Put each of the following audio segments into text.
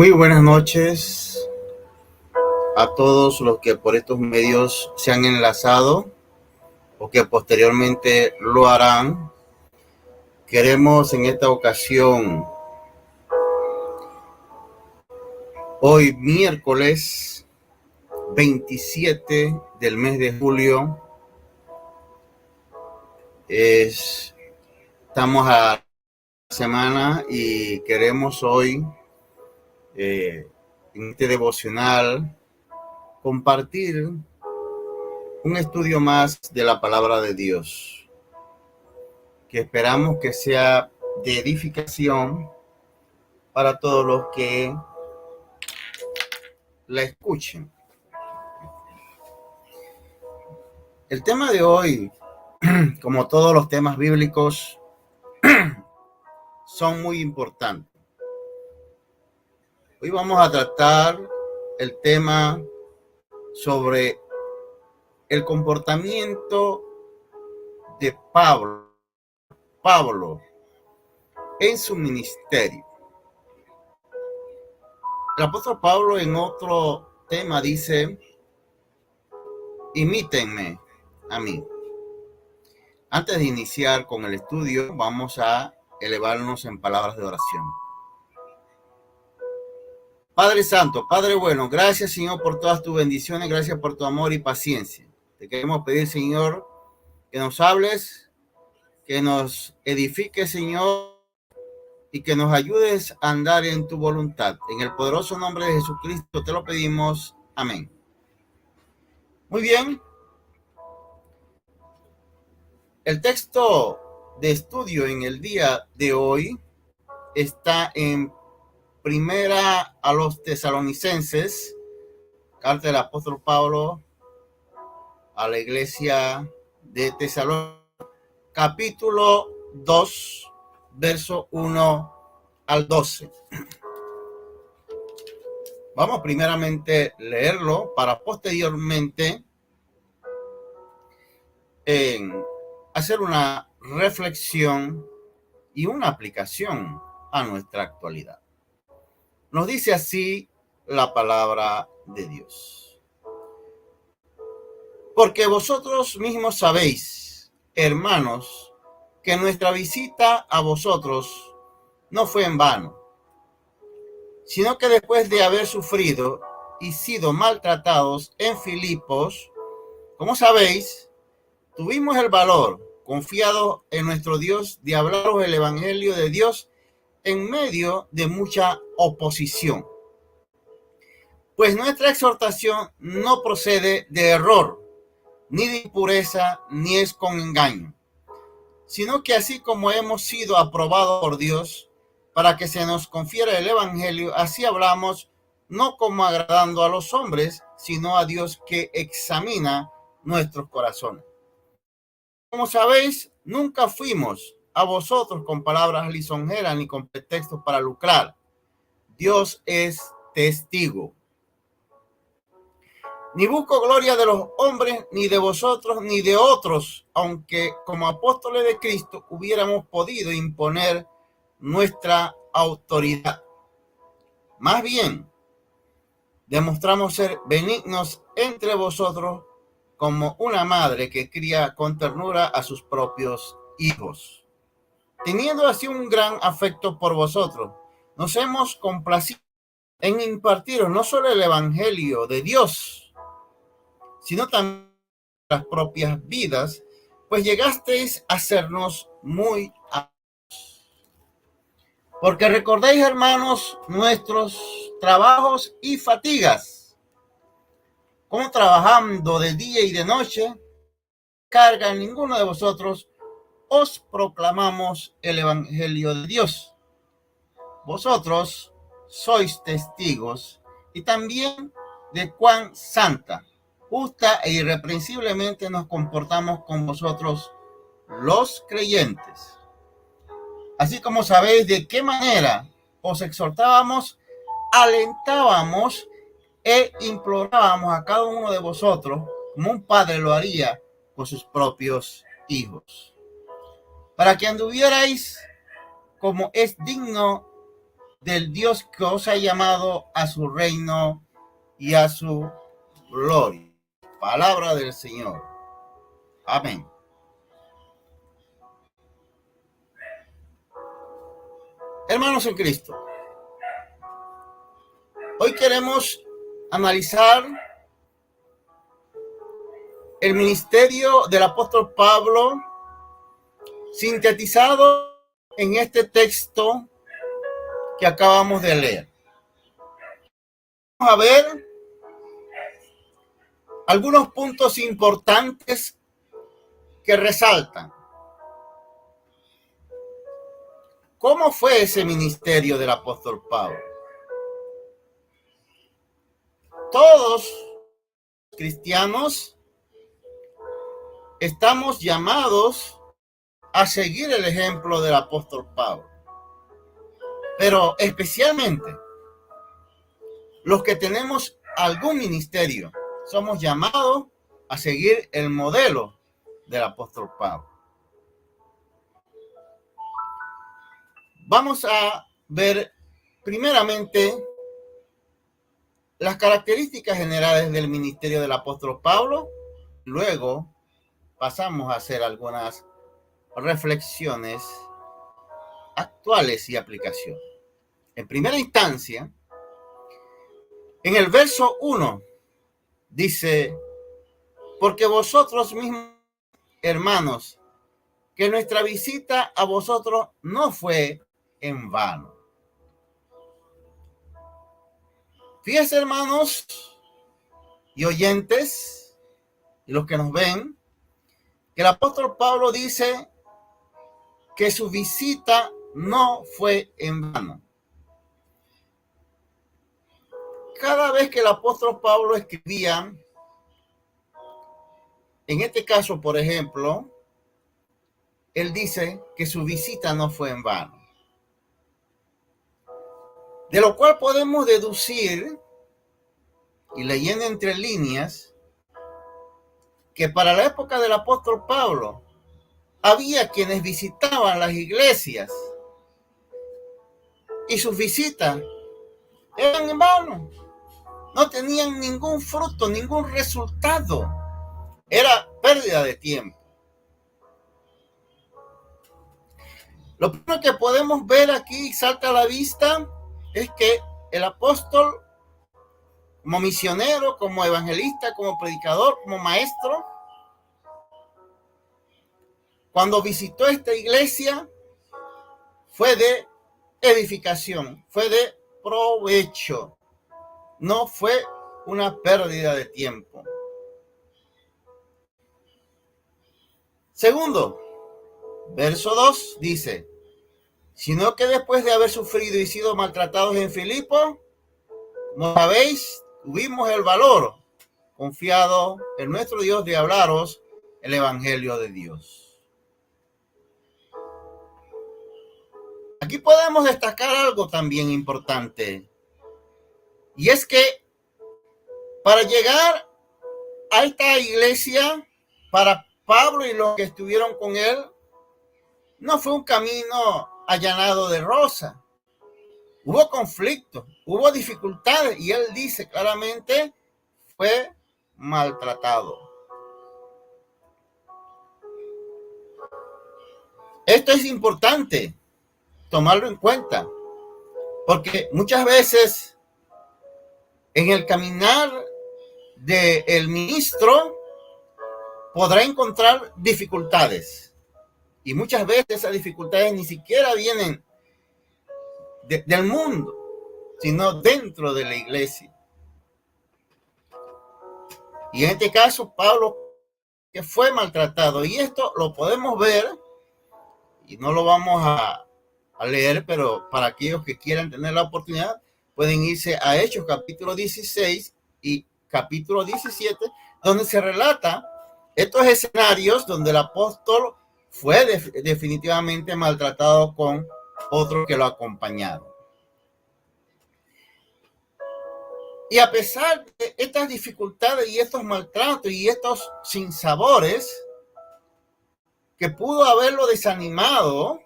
Muy buenas noches a todos los que por estos medios se han enlazado o que posteriormente lo harán. Queremos en esta ocasión, hoy miércoles 27 del mes de julio, es, estamos a la semana y queremos hoy eh, en este devocional compartir un estudio más de la palabra de Dios, que esperamos que sea de edificación para todos los que la escuchen. El tema de hoy, como todos los temas bíblicos, son muy importantes. Hoy vamos a tratar el tema sobre el comportamiento de Pablo, Pablo en su ministerio. El apóstol Pablo en otro tema dice, imítenme a mí. Antes de iniciar con el estudio, vamos a elevarnos en palabras de oración. Padre Santo, Padre bueno, gracias Señor por todas tus bendiciones, gracias por tu amor y paciencia. Te queremos pedir Señor que nos hables, que nos edifique Señor y que nos ayudes a andar en tu voluntad. En el poderoso nombre de Jesucristo te lo pedimos. Amén. Muy bien. El texto de estudio en el día de hoy está en Primera a los tesalonicenses, carta del apóstol Pablo a la iglesia de Tesalónica, capítulo 2, verso 1 al 12. Vamos primeramente a leerlo para posteriormente en hacer una reflexión y una aplicación a nuestra actualidad. Nos dice así la palabra de Dios. Porque vosotros mismos sabéis, hermanos, que nuestra visita a vosotros no fue en vano, sino que después de haber sufrido y sido maltratados en Filipos, como sabéis, tuvimos el valor, confiado en nuestro Dios, de hablaros el Evangelio de Dios en medio de mucha oposición. Pues nuestra exhortación no procede de error, ni de impureza, ni es con engaño, sino que así como hemos sido aprobados por Dios para que se nos confiera el Evangelio, así hablamos, no como agradando a los hombres, sino a Dios que examina nuestros corazones. Como sabéis, nunca fuimos a vosotros con palabras lisonjeras ni con pretextos para lucrar. Dios es testigo. Ni busco gloria de los hombres, ni de vosotros, ni de otros, aunque como apóstoles de Cristo hubiéramos podido imponer nuestra autoridad. Más bien, demostramos ser benignos entre vosotros como una madre que cría con ternura a sus propios hijos teniendo así un gran afecto por vosotros, nos hemos complacido en impartiros no solo el Evangelio de Dios, sino también las propias vidas, pues llegasteis a sernos muy amados. Porque recordéis, hermanos, nuestros trabajos y fatigas, como trabajando de día y de noche, carga ninguno de vosotros, os proclamamos el Evangelio de Dios. Vosotros sois testigos y también de cuán santa, justa e irreprensiblemente nos comportamos con vosotros los creyentes Así como sabéis de qué manera os exhortábamos, alentábamos e implorábamos a cada uno de vosotros, como un padre lo haría con sus propios hijos, para que anduvierais como es digno del Dios que os ha llamado a su reino y a su gloria. Palabra del Señor. Amén. Hermanos en Cristo, hoy queremos analizar el ministerio del apóstol Pablo sintetizado en este texto que acabamos de leer. Vamos a ver algunos puntos importantes que resaltan ¿Cómo fue ese ministerio del apóstol Pablo? Todos cristianos estamos llamados a seguir el ejemplo del apóstol Pablo. Pero especialmente los que tenemos algún ministerio, somos llamados a seguir el modelo del apóstol Pablo. Vamos a ver primeramente las características generales del ministerio del apóstol Pablo. Luego pasamos a hacer algunas reflexiones actuales y aplicación. En primera instancia, en el verso 1 dice, porque vosotros mismos, hermanos, que nuestra visita a vosotros no fue en vano. Fíjense, hermanos y oyentes, y los que nos ven, que el apóstol Pablo dice que su visita no fue en vano. Cada vez que el apóstol Pablo escribía, en este caso, por ejemplo, él dice que su visita no fue en vano. De lo cual podemos deducir, y leyendo entre líneas, que para la época del apóstol Pablo había quienes visitaban las iglesias y sus visitas eran en vano. No tenían ningún fruto, ningún resultado. Era pérdida de tiempo. Lo primero que podemos ver aquí, salta a la vista, es que el apóstol, como misionero, como evangelista, como predicador, como maestro, cuando visitó esta iglesia, fue de edificación, fue de provecho, no fue una pérdida de tiempo. Segundo, verso 2 dice, sino que después de haber sufrido y sido maltratados en Filipo, no sabéis, tuvimos el valor confiado en nuestro Dios de hablaros el Evangelio de Dios. Aquí podemos destacar algo también importante, y es que para llegar a esta iglesia, para Pablo y los que estuvieron con él, no fue un camino allanado de rosa. Hubo conflicto, hubo dificultades y él dice claramente fue maltratado. Esto es importante tomarlo en cuenta, porque muchas veces en el caminar del ministro podrá encontrar dificultades y muchas veces esas dificultades ni siquiera vienen del mundo, sino dentro de la iglesia. Y en este caso, Pablo, que fue maltratado, y esto lo podemos ver, y no lo vamos a, a leer, pero para aquellos que quieran tener la oportunidad, pueden irse a Hechos capítulo 16 y capítulo 17, donde se relata estos escenarios donde el apóstol fue definitivamente maltratado con otros que lo acompañaron. Y a pesar de estas dificultades y estos maltratos y estos sinsabores que pudo haberlo desanimado,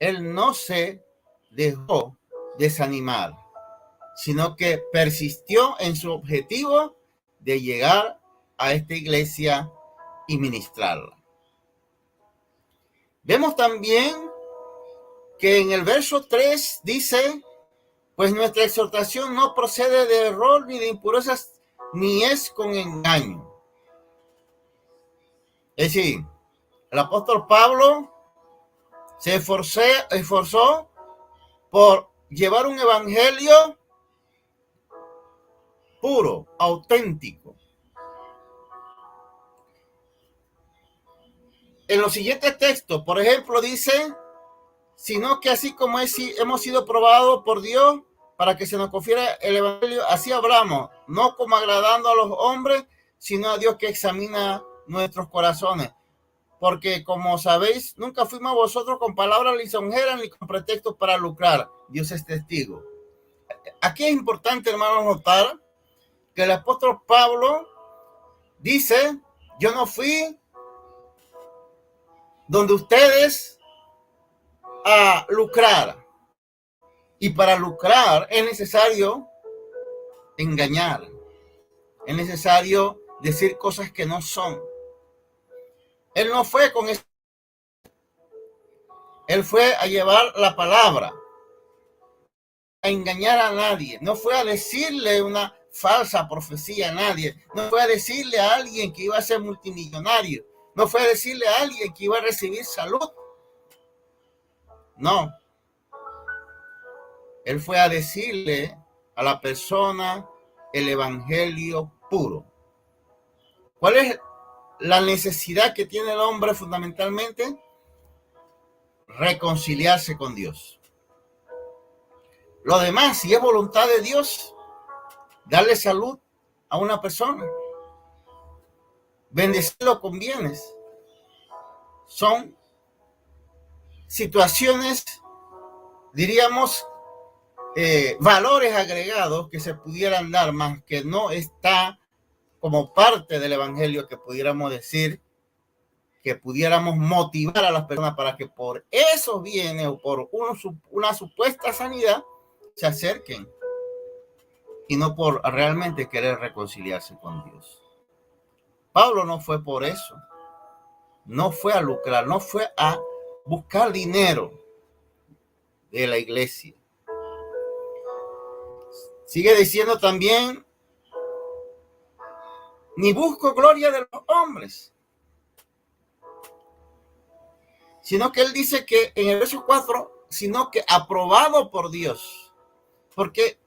él no se dejó desanimar, sino que persistió en su objetivo de llegar a esta iglesia y ministrarla. Vemos también que en el verso 3 dice, pues nuestra exhortación no procede de error ni de impurezas, ni es con engaño. Es decir, el apóstol Pablo se esforzó por llevar un evangelio puro, auténtico. En los siguientes textos, por ejemplo, dice, sino que así como es, hemos sido probados por Dios, para que se nos confiera el Evangelio, así hablamos, no como agradando a los hombres, sino a Dios que examina nuestros corazones. Porque como sabéis, nunca fuimos vosotros con palabras lisonjeras ni con pretextos para lucrar. Dios es testigo. Aquí es importante, hermanos, notar que el apóstol Pablo dice, yo no fui donde ustedes a lucrar y para lucrar es necesario engañar. Es necesario decir cosas que no son. Él no fue con eso. Él fue a llevar la palabra, a engañar a nadie. No fue a decirle una falsa profecía a nadie. No fue a decirle a alguien que iba a ser multimillonario. No fue a decirle a alguien que iba a recibir salud. No, él fue a decirle a la persona el evangelio puro. ¿Cuál es la necesidad que tiene el hombre fundamentalmente? Reconciliarse con Dios. Lo demás, si es voluntad de Dios, darle salud a una persona, bendecirlo con bienes, son situaciones, diríamos, eh, valores agregados que se pudieran dar más que no está como parte del evangelio que pudiéramos decir que pudiéramos motivar a las personas para que por esos bienes o por una supuesta sanidad se acerquen y no por realmente querer reconciliarse con Dios. Pablo no fue por eso, no fue a lucrar, no fue a buscar dinero de la iglesia. Sigue diciendo también, ni busco gloria de los hombres, sino que él dice que en el verso 4, sino que aprobado por Dios, porque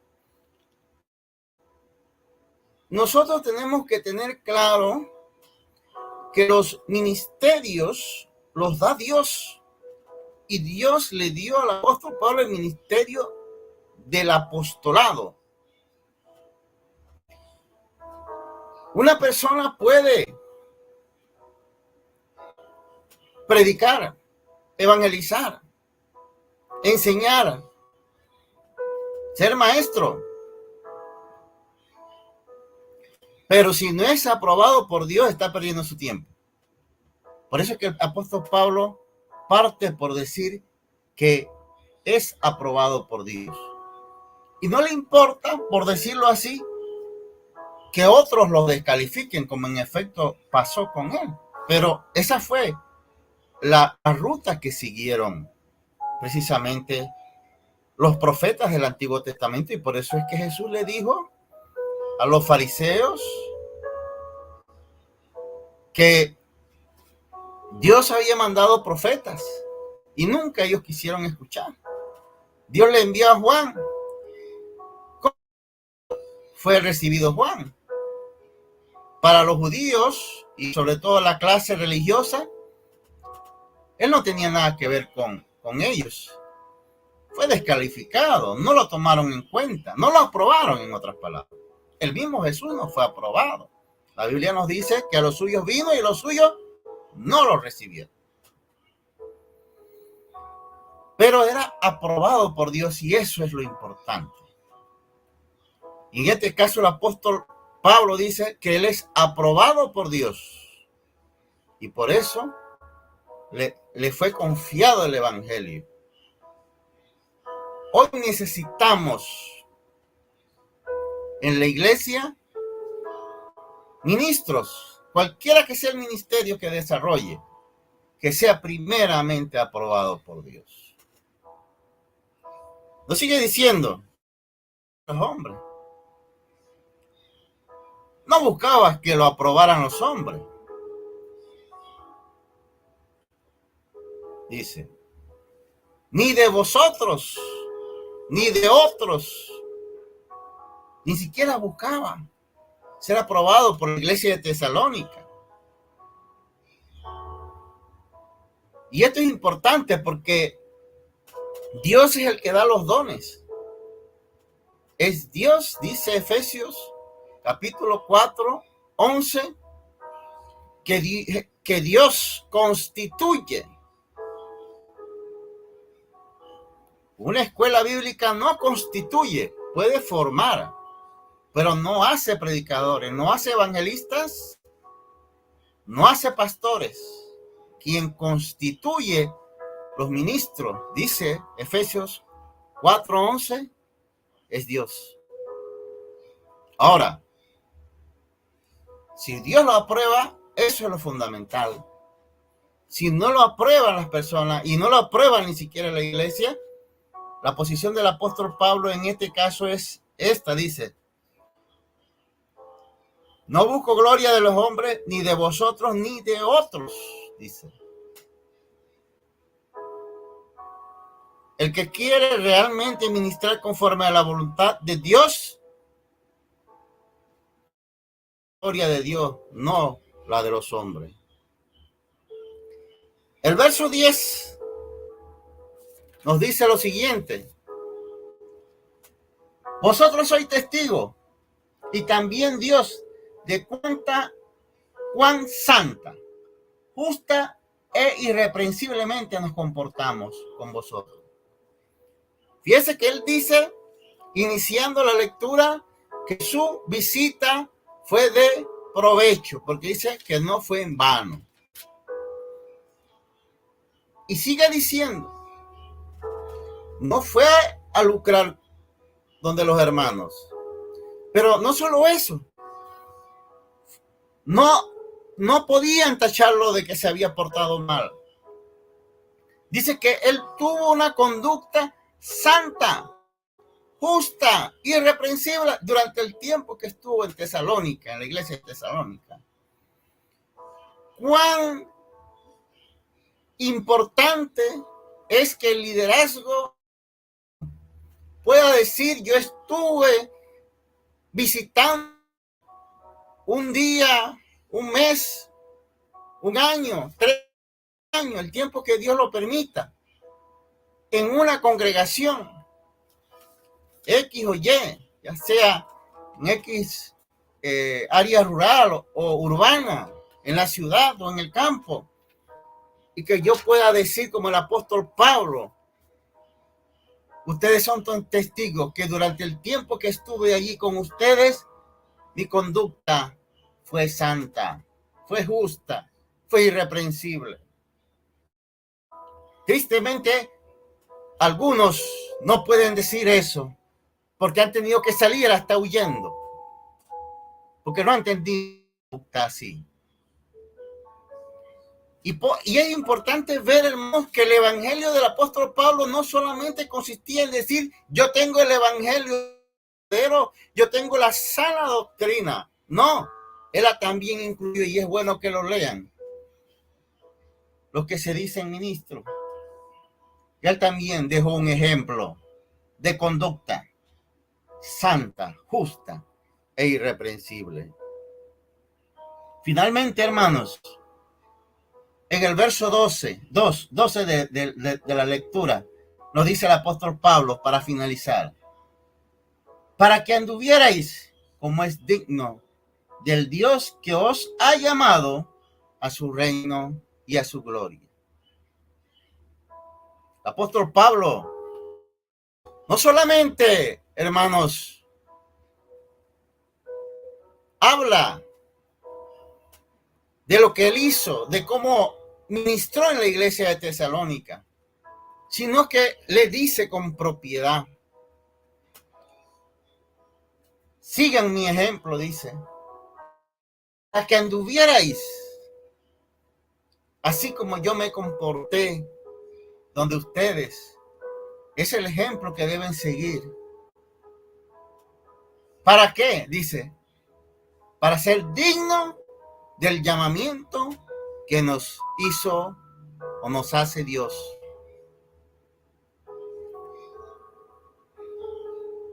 nosotros tenemos que tener claro que los ministerios los da Dios. Y Dios le dio al apóstol Pablo el ministerio del apostolado. Una persona puede predicar, evangelizar, enseñar, ser maestro. Pero si no es aprobado por Dios, está perdiendo su tiempo. Por eso es que el apóstol Pablo parte por decir que es aprobado por Dios. Y no le importa, por decirlo así, que otros lo descalifiquen, como en efecto pasó con él. Pero esa fue la, ruta que siguieron precisamente los profetas del Antiguo Testamento y por eso es que Jesús le dijo a los fariseos que Dios había mandado profetas y nunca ellos quisieron escuchar. Dios le envió a Juan. ¿Cómo fue recibido Juan? Para los judíos y sobre todo la clase religiosa, él no tenía nada que ver con, con ellos. Fue descalificado, no lo tomaron en cuenta, no lo aprobaron en otras palabras. El mismo Jesús no fue aprobado. La Biblia nos dice que a los suyos vino y los suyos no lo recibieron. Pero era aprobado por Dios y eso es lo importante. Y en este caso el apóstol Pablo dice que él es aprobado por Dios. Y por eso le, fue confiado el Evangelio. Hoy necesitamos en la iglesia ministros, cualquiera que sea el ministerio que desarrolle, que sea primeramente aprobado por Dios. Lo sigue diciendo, los hombres. No buscabas que lo aprobaran los hombres. Dice, ni de vosotros, ni de otros, ni siquiera buscaban ser aprobado por la iglesia de Tesalónica. Y esto es importante porque Dios es el que da los dones. Es Dios, dice Efesios capítulo 4, 11, que, que Dios constituye. Una escuela bíblica no constituye, puede formar, pero no hace predicadores, no hace evangelistas, no hace pastores. Quien constituye los ministros, dice Efesios 4:11, es Dios. Ahora, si Dios lo aprueba, eso es lo fundamental. Si no lo aprueban las personas y no lo aprueban ni siquiera la iglesia, la posición del apóstol Pablo en este caso es esta, dice, no busco gloria de los hombres, ni de vosotros, ni de otros, dice. El que quiere realmente ministrar conforme a la voluntad de Dios, de Dios, no la de los hombres. El verso 10 nos dice lo siguiente. Vosotros sois testigos y también Dios de cuenta cuán santa, justa e irreprensiblemente nos comportamos con vosotros. Fíjese que él dice, iniciando la lectura, que su visita fue de provecho, porque dice que no fue en vano. Y sigue diciendo, no fue a lucrar donde los hermanos. Pero no solo eso, no, no podían tacharlo de que se había portado mal. Dice que él tuvo una conducta santa, justa, irreprensible durante el tiempo que estuvo en Tesalónica, en la iglesia de Tesalónica. Cuán importante es que el liderazgo pueda decir, yo estuve visitando un día, un mes, un año, tres años, el tiempo que Dios lo permita en una congregación X o Y, ya sea en X eh, área rural o, urbana, en la ciudad o en el campo, y que yo pueda decir como el apóstol Pablo, ustedes son testigos que durante el tiempo que estuve allí con ustedes, mi conducta fue santa, fue justa, fue irreprensible. Tristemente, algunos no pueden decir eso porque han tenido que salir hasta huyendo, porque no han entendido casi. Y, y, es importante ver, hermanos, que el evangelio del apóstol Pablo no solamente consistía en decir, yo tengo el evangelio, pero yo tengo la sana doctrina. No, él también incluyó, y es bueno que lo lean, los que se dicen ministros él también dejó un ejemplo de conducta santa, justa e irreprensible. Finalmente, hermanos, en el verso 12, 2, 12 de, la lectura, nos dice el apóstol Pablo para finalizar, para que anduvierais como es digno del Dios que os ha llamado a su reino y a su gloria. Apóstol Pablo no solamente, hermanos, habla de lo que él hizo, de cómo ministró en la iglesia de Tesalónica, sino que le dice con propiedad, sigan mi ejemplo, dice, a que anduvierais así como yo me comporté, donde ustedes es el ejemplo que deben seguir. ¿Para qué? Dice, para ser digno del llamamiento que nos hizo o nos hace Dios.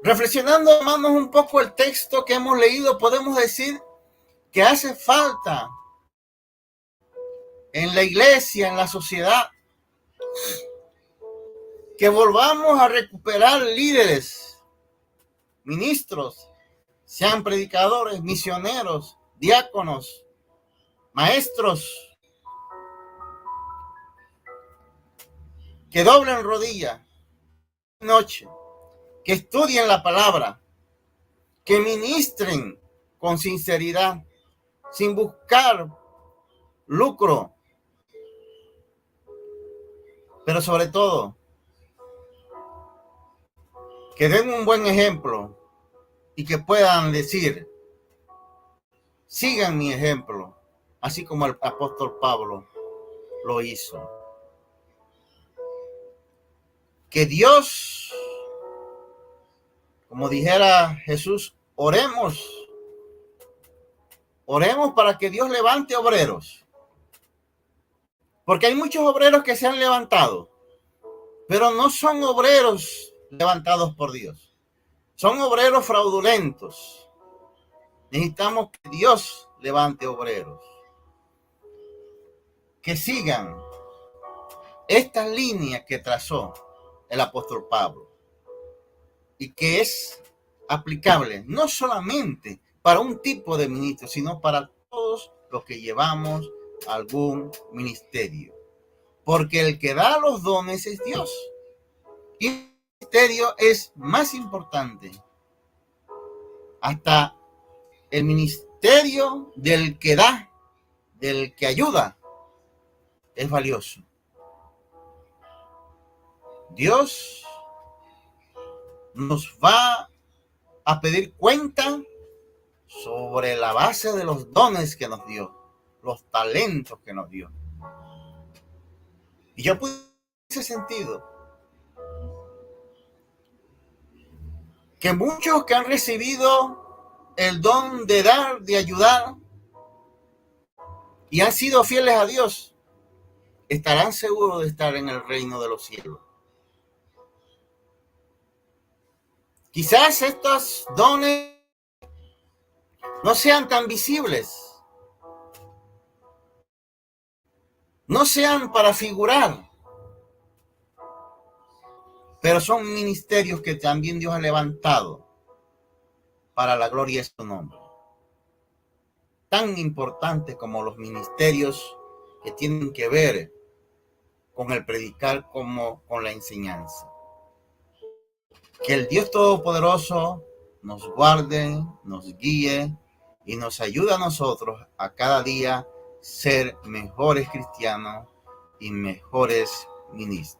Reflexionando, hermanos, un poco el texto que hemos leído, podemos decir que hace falta en la iglesia, en la sociedad, que volvamos a recuperar líderes, ministros, sean predicadores, misioneros, diáconos, maestros, que doblen rodilla noche que estudien la palabra, que ministren con sinceridad, sin buscar lucro, pero sobre todo, que den un buen ejemplo y que puedan decir, sigan mi ejemplo, así como el apóstol Pablo lo hizo. Que Dios como dijera Jesús, oremos. Oremos para que Dios levante obreros. Porque hay muchos obreros que se han levantado, pero no son obreros levantados por Dios. Son obreros fraudulentos. Necesitamos que Dios levante obreros. Que sigan esta línea que trazó el apóstol Pablo y que es aplicable no solamente para un tipo de ministro, sino para todos los que llevamos algún ministerio. Porque el que da los dones es Dios. Y ministerio es más importante. Hasta el ministerio del que da, del que ayuda, es valioso. Dios nos va a pedir cuenta sobre la base de los dones que nos dio, los talentos que nos dio. Y yo pude ese sentido que muchos que han recibido el don de dar, de ayudar, y han sido fieles a Dios, estarán seguros de estar en el reino de los cielos. Quizás estos dones no sean tan visibles, no sean para figurar, pero son ministerios que también Dios ha levantado para la gloria de su nombre. Tan importantes como los ministerios que tienen que ver con el predicar como con la enseñanza. Que el Dios Todopoderoso nos guarde, nos guíe y nos ayude a nosotros a cada día ser mejores cristianos y mejores ministros.